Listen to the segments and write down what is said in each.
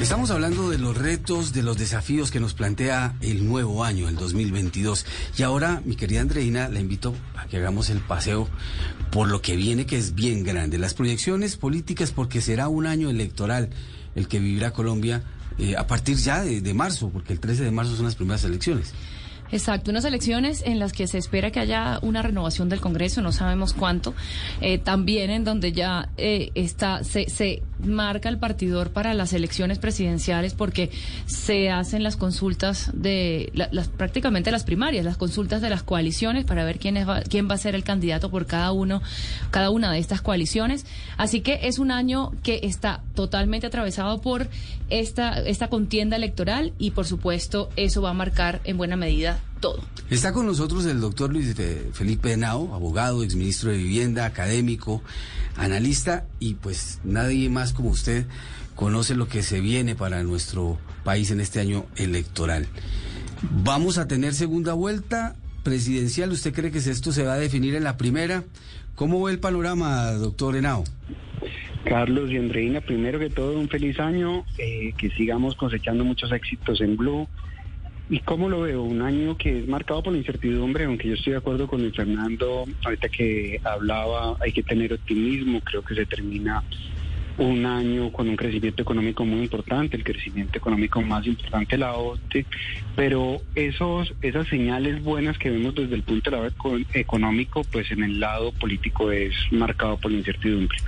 Estamos hablando de los retos, de los desafíos que nos plantea el nuevo año, el 2022. Y ahora, mi querida Andreina, la invito a que hagamos el paseo por lo que viene, que es bien grande. Las proyecciones políticas, porque será un año electoral el que vivirá Colombia eh, a partir ya de, marzo, porque el 13 de marzo son las primeras elecciones. Exacto, unas elecciones en las que se espera que haya una renovación del Congreso, no sabemos cuánto, eh, también en donde ya eh, está se, se marca el partidor para las elecciones presidenciales porque se hacen las consultas de la- las prácticamente las primarias, las consultas de las coaliciones para ver quién es va- quién va a ser el candidato por cada uno cada una de estas coaliciones, así que es un año que está totalmente atravesado por esta esta contienda electoral y por supuesto eso va a marcar en buena medida todo. Está con nosotros el doctor Luis Fe- Felipe Henao, abogado, exministro de Vivienda, académico, analista, y pues nadie más como usted conoce lo que se viene para nuestro país en este año electoral. ¿Vamos a tener segunda vuelta presidencial? ¿Usted cree que esto se va a definir en la primera? ¿Cómo ve el panorama, doctor Henao? Carlos y Andreina, primero que todo, un feliz año, eh, que sigamos cosechando muchos éxitos en Blue. ¿Y cómo lo veo? Un año que es marcado por la incertidumbre, aunque yo estoy de acuerdo con el Fernando, ahorita que hablaba, hay que tener optimismo, creo que se termina un año con un crecimiento económico muy importante, el crecimiento económico más importante la OCDE, pero esos, esas señales buenas que vemos desde el punto de lado eco- económico, pues en el lado político es marcado por la incertidumbre.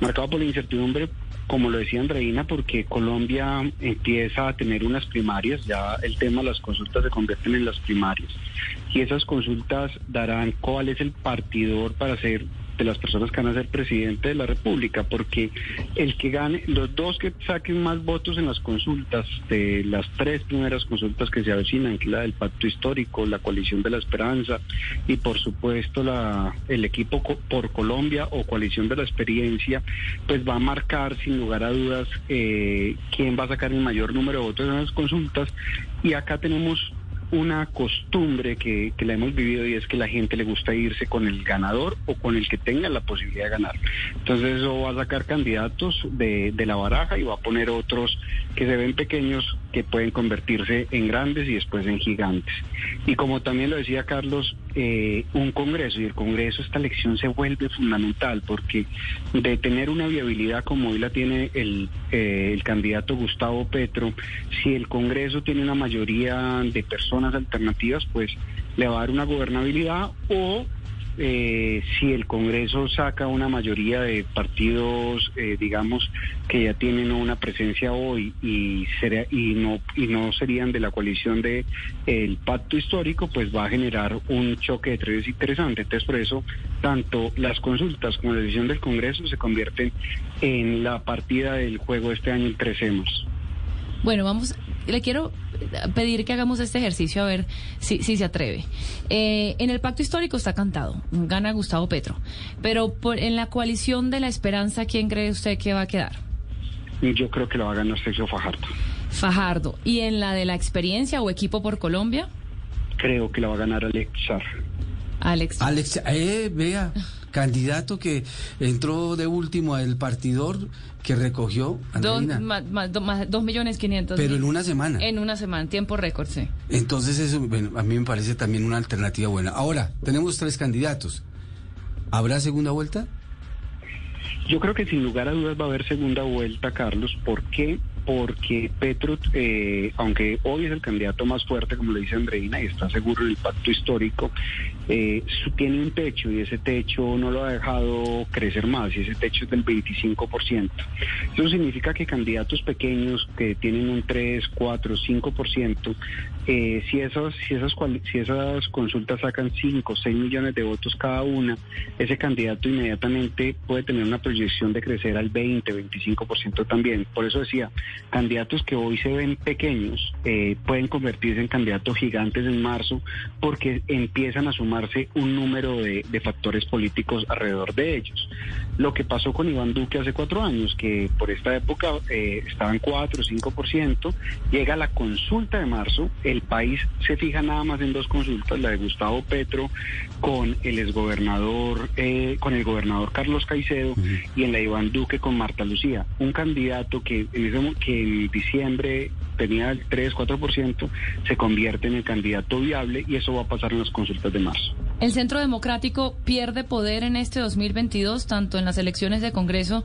Marcado por la incertidumbre, como lo decía Andreina, porque Colombia empieza a tener unas primarias, ya el tema de las consultas se convierten en las primarias, y esas consultas darán cuál es el partidor para ser de las personas que van a ser presidente de la República, porque el que gane, los dos que saquen más votos en las consultas, de las tres primeras consultas que se avecinan, que es la del Pacto Histórico, la Coalición de la Esperanza y por supuesto la, el equipo por Colombia o Coalición de la Experiencia, pues va a marcar sin lugar a dudas eh, quién va a sacar el mayor número de votos en las consultas. Y acá tenemos una costumbre que, que la hemos vivido y es que la gente le gusta irse con el ganador o con el que tenga la posibilidad de ganar. Entonces eso va a sacar candidatos de, de la baraja y va a poner otros que se ven pequeños que pueden convertirse en grandes y después en gigantes. Y como también lo decía Carlos, eh, un Congreso y el Congreso esta elección se vuelve fundamental porque de tener una viabilidad como hoy la tiene el, eh, el candidato Gustavo Petro, si el Congreso tiene una mayoría de personas alternativas, pues le va a dar una gobernabilidad o eh, si el Congreso saca una mayoría de partidos, eh, digamos, que ya tienen una presencia hoy y, será- y, no, y no serían de la coalición de el pacto histórico, pues va a generar un choque de trenes interesante. Entonces, por eso, tanto las consultas como la decisión del Congreso se convierten en la partida del juego este año en tres hemos. Bueno, vamos, le quiero pedir que hagamos este ejercicio a ver si, si se atreve. Eh, en el pacto histórico está cantado, gana Gustavo Petro, pero por, en la coalición de la esperanza, ¿quién cree usted que va a quedar? Yo creo que lo va a ganar Sergio Fajardo. Fajardo. ¿Y en la de la experiencia o equipo por Colombia? Creo que la va a ganar Alex Char. Alex. Alex, eh, vea, candidato que entró de último al partidor que recogió, Dos, Andreina, ma- ma- do- ma- dos millones quinientos pero mil. en una semana. En una semana, tiempo récord, sí. Entonces eso bueno, a mí me parece también una alternativa buena. Ahora, tenemos tres candidatos. ¿Habrá segunda vuelta? Yo creo que sin lugar a dudas va a haber segunda vuelta, Carlos. ¿Por qué? Porque Petro, eh, aunque hoy es el candidato más fuerte, como le dice Andreina, y está seguro en el pacto histórico, eh, tiene un techo y ese techo no lo ha dejado crecer más y ese techo es del 25%. Eso significa que candidatos pequeños que tienen un 3, 4, 5%, eh, si, esas, si, esas, si esas consultas sacan 5, 6 millones de votos cada una, ese candidato inmediatamente puede tener una proyección de crecer al 20, 25% también. Por eso decía, candidatos que hoy se ven pequeños eh, pueden convertirse en candidatos gigantes en marzo porque empiezan a sumarse un número de, factores políticos alrededor de ellos. Lo que pasó con Iván Duque hace cuatro años, que por esta época eh, estaban 4 o 5%, llega la consulta de marzo, el el país se fija nada más en dos consultas, la de Gustavo Petro con el exgobernador, eh, con el gobernador Carlos Caicedo y en la Iván Duque con Marta Lucía, un candidato que en, ese, que en diciembre tenía el 3-4%, se convierte en el candidato viable y eso va a pasar en las consultas de marzo. ¿El Centro Democrático pierde poder en este 2022, tanto en las elecciones de Congreso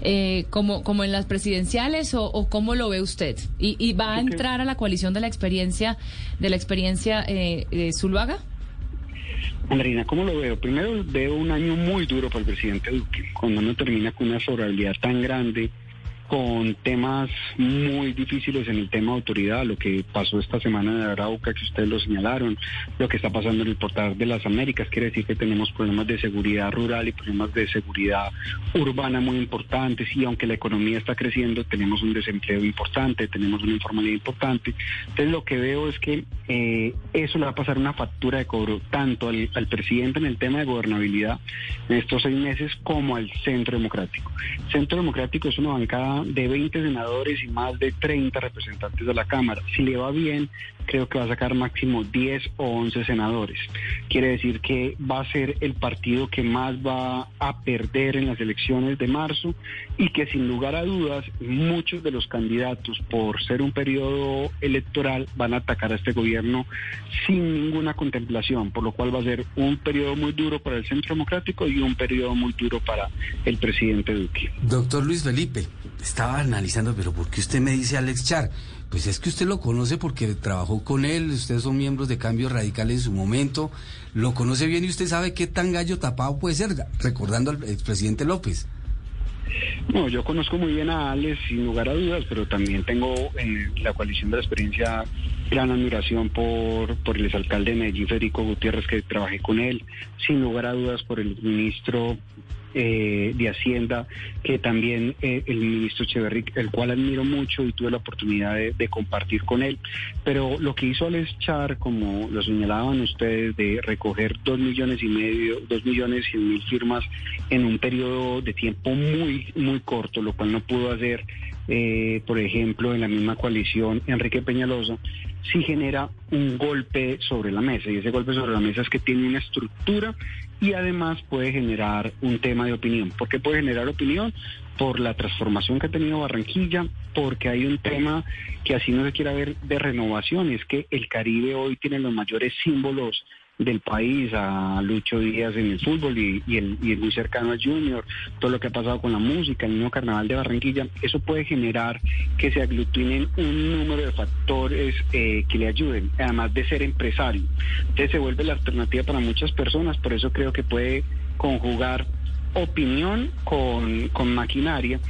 eh, como, como en las presidenciales, o, cómo lo ve usted? ¿Y, va a entrar a la coalición de la experiencia de la experiencia eh, de Zuluaga? Andrina, ¿cómo lo veo? Primero veo un año muy duro para el presidente Duque, cuando uno termina con una sobrabilidad tan grande con temas muy difíciles en el tema de autoridad, lo que pasó esta semana de Arauca, que ustedes lo señalaron, lo que está pasando en el portal de las Américas, quiere decir que tenemos problemas de seguridad rural y problemas de seguridad urbana muy importantes y aunque la economía está creciendo, tenemos un desempleo importante, tenemos una informalidad importante. Entonces lo que veo es que eh, eso le va a pasar una factura de cobro tanto al, al presidente en el tema de gobernabilidad en estos seis meses como al Centro Democrático. Centro Democrático es una bancada de 20 senadores y más de 30 representantes de la Cámara. Si le va bien, creo que va a sacar máximo 10 o 11 senadores. Quiere decir que va a ser el partido que más va a perder en las elecciones de marzo y que sin lugar a dudas muchos de los candidatos por ser un periodo electoral van a atacar a este gobierno sin ninguna contemplación, por lo cual va a ser un periodo muy duro para el Centro Democrático y un periodo muy duro para el presidente Duque. Doctor Luis Felipe, estaba analizando, pero ¿por qué usted me dice Alex Char? Pues es que usted lo conoce porque trabajó con él, ustedes son miembros de Cambio Radical en su momento, lo conoce bien y usted sabe qué tan gallo tapado puede ser, recordando al expresidente López. No, yo conozco muy bien a Alex, sin lugar a dudas, pero también tengo en la coalición de la experiencia gran admiración por, por el exalcalde de Medellín, Federico Gutiérrez, que trabajé con él, sin lugar a dudas por el ministro eh, de Hacienda, que también eh, el ministro Echeverry, el cual admiro mucho y tuve la oportunidad de, compartir con él. Pero lo que hizo Alex Char, como lo señalaban ustedes, de recoger dos millones y medio, dos millones y mil firmas en un periodo de tiempo muy, muy corto, lo cual no pudo hacer eh, por ejemplo, en la misma coalición Enrique Peñalosa, sí genera un golpe sobre la mesa. Y ese golpe sobre la mesa es que tiene una estructura y además puede generar un tema de opinión. ¿Por qué puede generar opinión? Por la transformación que ha tenido Barranquilla, porque hay un tema que así no se quiera ver de renovación, es que el Caribe hoy tiene los mayores símbolos del país, a Lucho Díaz en el fútbol y, el, y muy cercano a Junior, todo lo que ha pasado con la música, el nuevo carnaval de Barranquilla, eso puede generar que se aglutinen un número de factores eh, que le ayuden, además de ser empresario. Entonces se vuelve la alternativa para muchas personas, por eso creo que puede conjugar opinión con, con maquinaria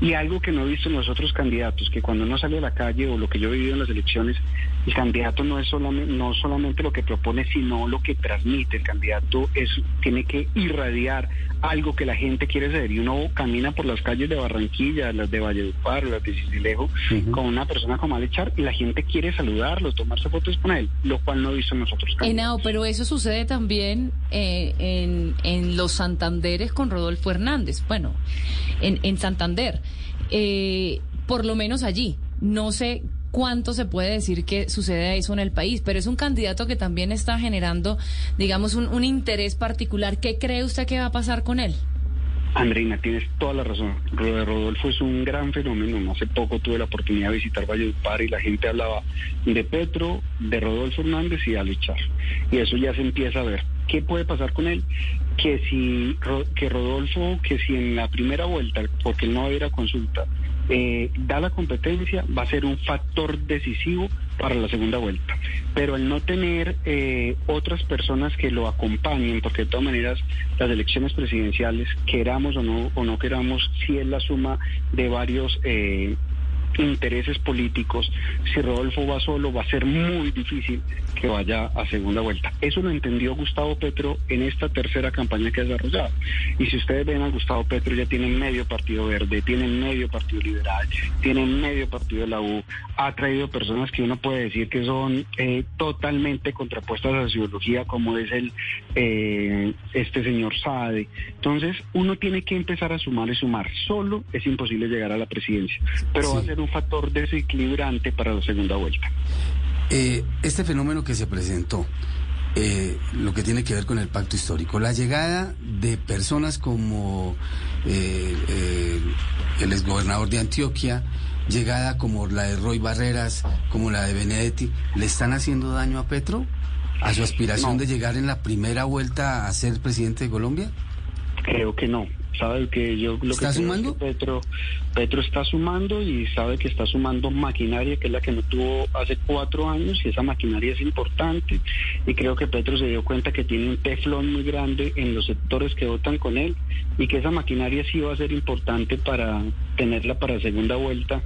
y algo que no he visto en los otros candidatos, que cuando uno sale a la calle o lo que yo he vivido en las elecciones, el candidato no es solamente, no solamente lo que propone, sino lo que transmite. El candidato es, tiene que irradiar algo que la gente quiere saber. Y uno camina por las calles de Barranquilla, las de Valledupar, las de Cicilejo, con una persona como Alechar, y la gente quiere saludarlo, tomarse fotos con él, lo cual no he visto en los otros candidatos. pero eso sucede también eh, en, en los Santanderes con Rodolfo Hernández. Bueno, en, en Santander. Eh, por lo menos allí. No sé cuánto se puede decir que sucede eso en el país, pero es un candidato que también está generando, digamos, un, interés particular. ¿Qué cree usted que va a pasar con él? Andreina, tienes toda la razón. Rodolfo es un gran fenómeno. Hace poco tuve la oportunidad de visitar Valledupar y la gente hablaba de Petro, de Rodolfo Hernández y de Alechar. Y eso ya se empieza a ver. ¿Qué puede pasar con él? Que si que Rodolfo, que si en la primera vuelta, porque no va consulta, eh, da la competencia, va a ser un factor decisivo para la segunda vuelta. Pero al no tener eh, otras personas que lo acompañen, porque de todas maneras las elecciones presidenciales, queramos o no, o no queramos, si es la suma de varios eh, intereses políticos, si Rodolfo va solo va a ser muy difícil que vaya a segunda vuelta. Eso lo entendió Gustavo Petro en esta tercera campaña que ha desarrollado. Y si ustedes ven a Gustavo Petro ya tiene medio partido verde, tiene medio partido liberal, tiene medio partido de la U, ha traído personas que uno puede decir que son eh, totalmente contrapuestas a su ideología, como es el eh, este señor Sade. Entonces, uno tiene que empezar a sumar y sumar. Solo es imposible llegar a la presidencia, pero va a ser un factor desequilibrante para la segunda vuelta. Eh, este fenómeno que se presentó, eh, lo que tiene que ver con el pacto histórico, la llegada de personas como eh, el exgobernador de Antioquia, llegada como la de Roy Barreras, como la de Benedetti, ¿le están haciendo daño a Petro? ¿A su aspiración de llegar en la primera vuelta a ser presidente de Colombia? Creo que no. Sabe que yo lo ¿Está que sumando? Petro, Petro está sumando y sabe que está sumando maquinaria que es la que no tuvo hace cuatro años y esa maquinaria es importante y creo que Petro se dio cuenta que tiene un teflón muy grande en los sectores que votan con él y que esa maquinaria sí va a ser importante para tenerla para segunda vuelta,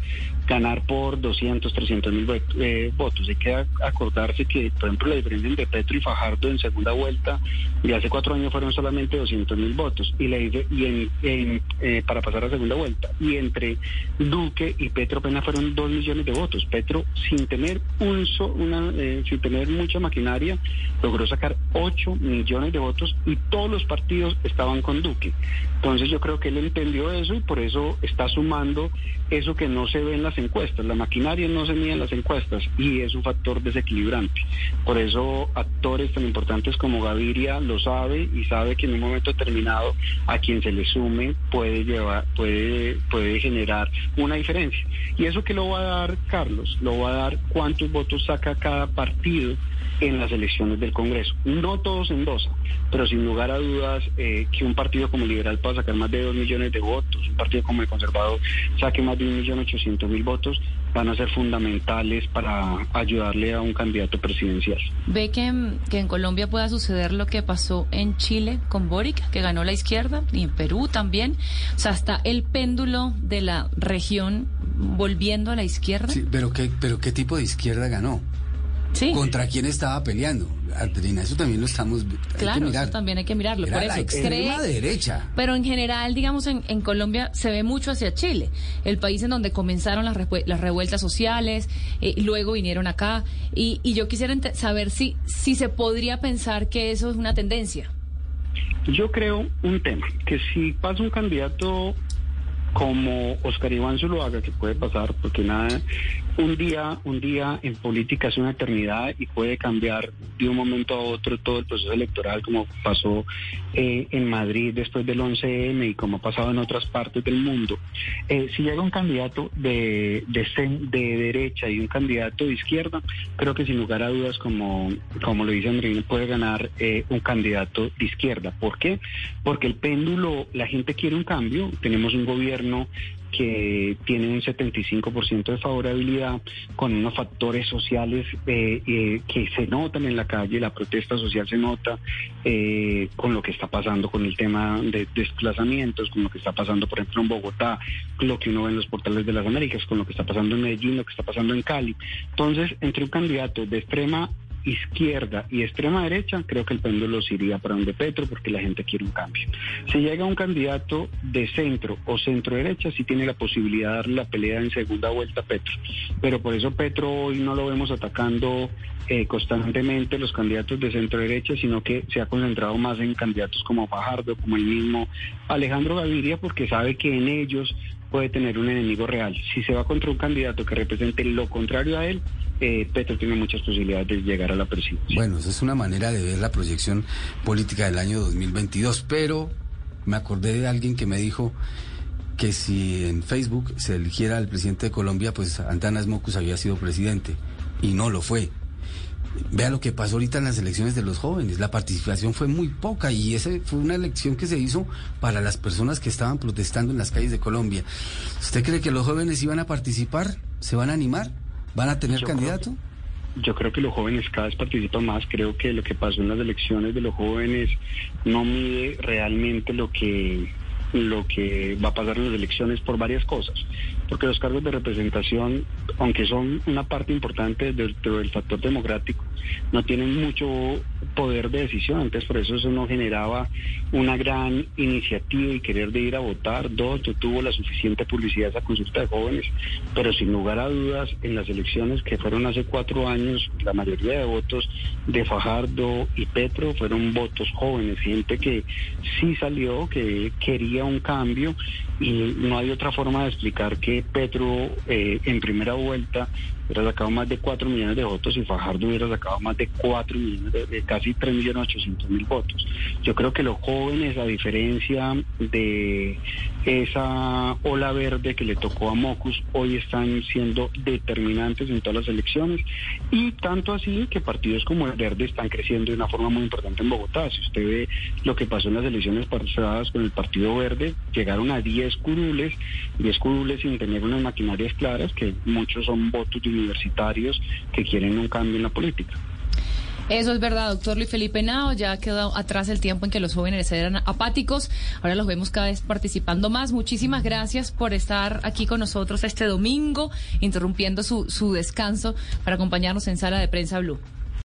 ganar por 200, 300 mil eh, votos. Hay que acordarse que, por ejemplo, la diferencia entre Petro y Fajardo en segunda vuelta de hace cuatro años fueron solamente 200 mil votos y, la, y en, eh, para pasar a segunda vuelta. Y entre Duque y Petro apenas fueron 2 millones de votos. Petro, sin tener un una, eh, sin tener mucha maquinaria, logró sacar 8 millones de votos y todos los partidos estaban con Duque. Entonces yo creo que él entendió eso y por eso está sumando eso que no se ve en las encuestas. La maquinaria no se mide en las encuestas y es un factor desequilibrante. Por eso actores tan importantes como Gaviria lo sabe y sabe que en un momento determinado a quien se le sume puede llevar, puede, puede generar una diferencia. Y eso que lo va a dar Carlos, lo va a dar cuántos votos saca cada partido en las elecciones del Congreso. No todos endosan, pero sin lugar a dudas eh, que un partido como Liberal pueda sacar más de dos millones de votos, un partido como el Conservador saque más de un millón ochocientos mil votos, van a ser fundamentales para ayudarle a un candidato presidencial. ¿Ve que, que en Colombia pueda suceder lo que pasó en Chile con Boric, que ganó la izquierda, y en Perú también? O sea, hasta el péndulo de la región volviendo a la izquierda. Sí, pero ¿qué, pero ¿qué tipo de izquierda ganó? ¿Contra quién estaba peleando? Adriana, eso también lo estamos Claro, eso también hay que mirarlo. Por eso, la extrema derecha. Pero en general, digamos, en, en, Colombia se ve mucho hacia Chile, el país en donde comenzaron las, las revueltas sociales, eh, luego vinieron acá, y, y yo quisiera saber si, si se podría pensar que eso es una tendencia. Yo creo un tema, que si pasa un candidato como Oscar Iván Zuluaga, que puede pasar, porque nada, un día, un día en política es una eternidad y puede cambiar de un momento a otro todo el proceso electoral, como pasó eh, en Madrid después del 11M y como ha pasado en otras partes del mundo. Eh, si llega un candidato de, de, de, derecha y un candidato de izquierda, creo que sin lugar a dudas, como, como lo dice Andrés, puede ganar eh, un candidato de izquierda. ¿Por qué? Porque el péndulo, la gente quiere un cambio, tenemos un gobierno que tiene un 75% de favorabilidad con unos factores sociales eh, eh, que se notan en la calle, la protesta social se nota eh, con lo que está pasando con el tema de desplazamientos, con lo que está pasando, por ejemplo, en Bogotá, lo que uno ve en los portales de las Américas, con lo que está pasando en Medellín, lo que está pasando en Cali. Entonces, entre un candidato de extrema izquierda y extrema derecha, creo que el péndulo se iría para donde Petro porque la gente quiere un cambio. Si llega un candidato de centro o centro derecha, sí tiene la posibilidad de darle la pelea en segunda vuelta a Petro. Pero por eso Petro hoy no lo vemos atacando eh, constantemente los candidatos de centro derecha, sino que se ha concentrado más en candidatos como Fajardo, como el mismo Alejandro Gaviria, porque sabe que en ellos puede tener un enemigo real. Si se va contra un candidato que represente lo contrario a él, eh, Petro tiene muchas posibilidades de llegar a la presidencia. Bueno, esa es una manera de ver la proyección política del año 2022, pero me acordé de alguien que me dijo que si en Facebook se eligiera al presidente de Colombia, pues Antanas Mocus había sido presidente, y no lo fue. Vea lo que pasó ahorita en las elecciones de los jóvenes. La participación fue muy poca y esa fue una elección que se hizo para las personas que estaban protestando en las calles de Colombia. ¿Usted cree que los jóvenes iban a participar? ¿Se van a animar? ¿Van a tener candidato? yo creo que los jóvenes cada vez participan más. Creo que lo que pasó en las elecciones de los jóvenes no mide realmente lo que lo que va a pasar en las elecciones por varias cosas. Porque los cargos de representación, aunque son una parte importante del, del factor democrático, no tienen mucho poder de decisión. Entonces, por eso eso no generaba una gran iniciativa y querer de ir a votar. Dos, tuvo la suficiente publicidad esa consulta de jóvenes. Pero sin lugar a dudas, en las elecciones que fueron hace cuatro años, la mayoría de votos de Fajardo y Petro fueron votos jóvenes, gente que sí salió, que quería un cambio y no hay otra forma de explicar que Petro eh, en primera vuelta hubiera sacado más de 4 millones de votos y Fajardo hubiera sacado más de 4 millones, de, casi 3 millones 800 mil votos. Yo creo que los jóvenes, a diferencia de esa ola verde que le tocó a Mocus, hoy están siendo determinantes en todas las elecciones y tanto así que partidos como el Verde están creciendo de una forma muy importante en Bogotá. Si usted ve lo que pasó en las elecciones pasadas con el Partido Verde, llegaron a 10 curules, 10 curules sin tener unas maquinarias claras, que muchos son votos de universitarios que quieren un cambio en la política. Eso es verdad, doctor Luis Felipe Nao. Ya quedó atrás el tiempo en que los jóvenes eran apáticos. Ahora los vemos cada vez participando más. Muchísimas gracias por estar aquí con nosotros este domingo, interrumpiendo su, su descanso para acompañarnos en Sala de Prensa Blue.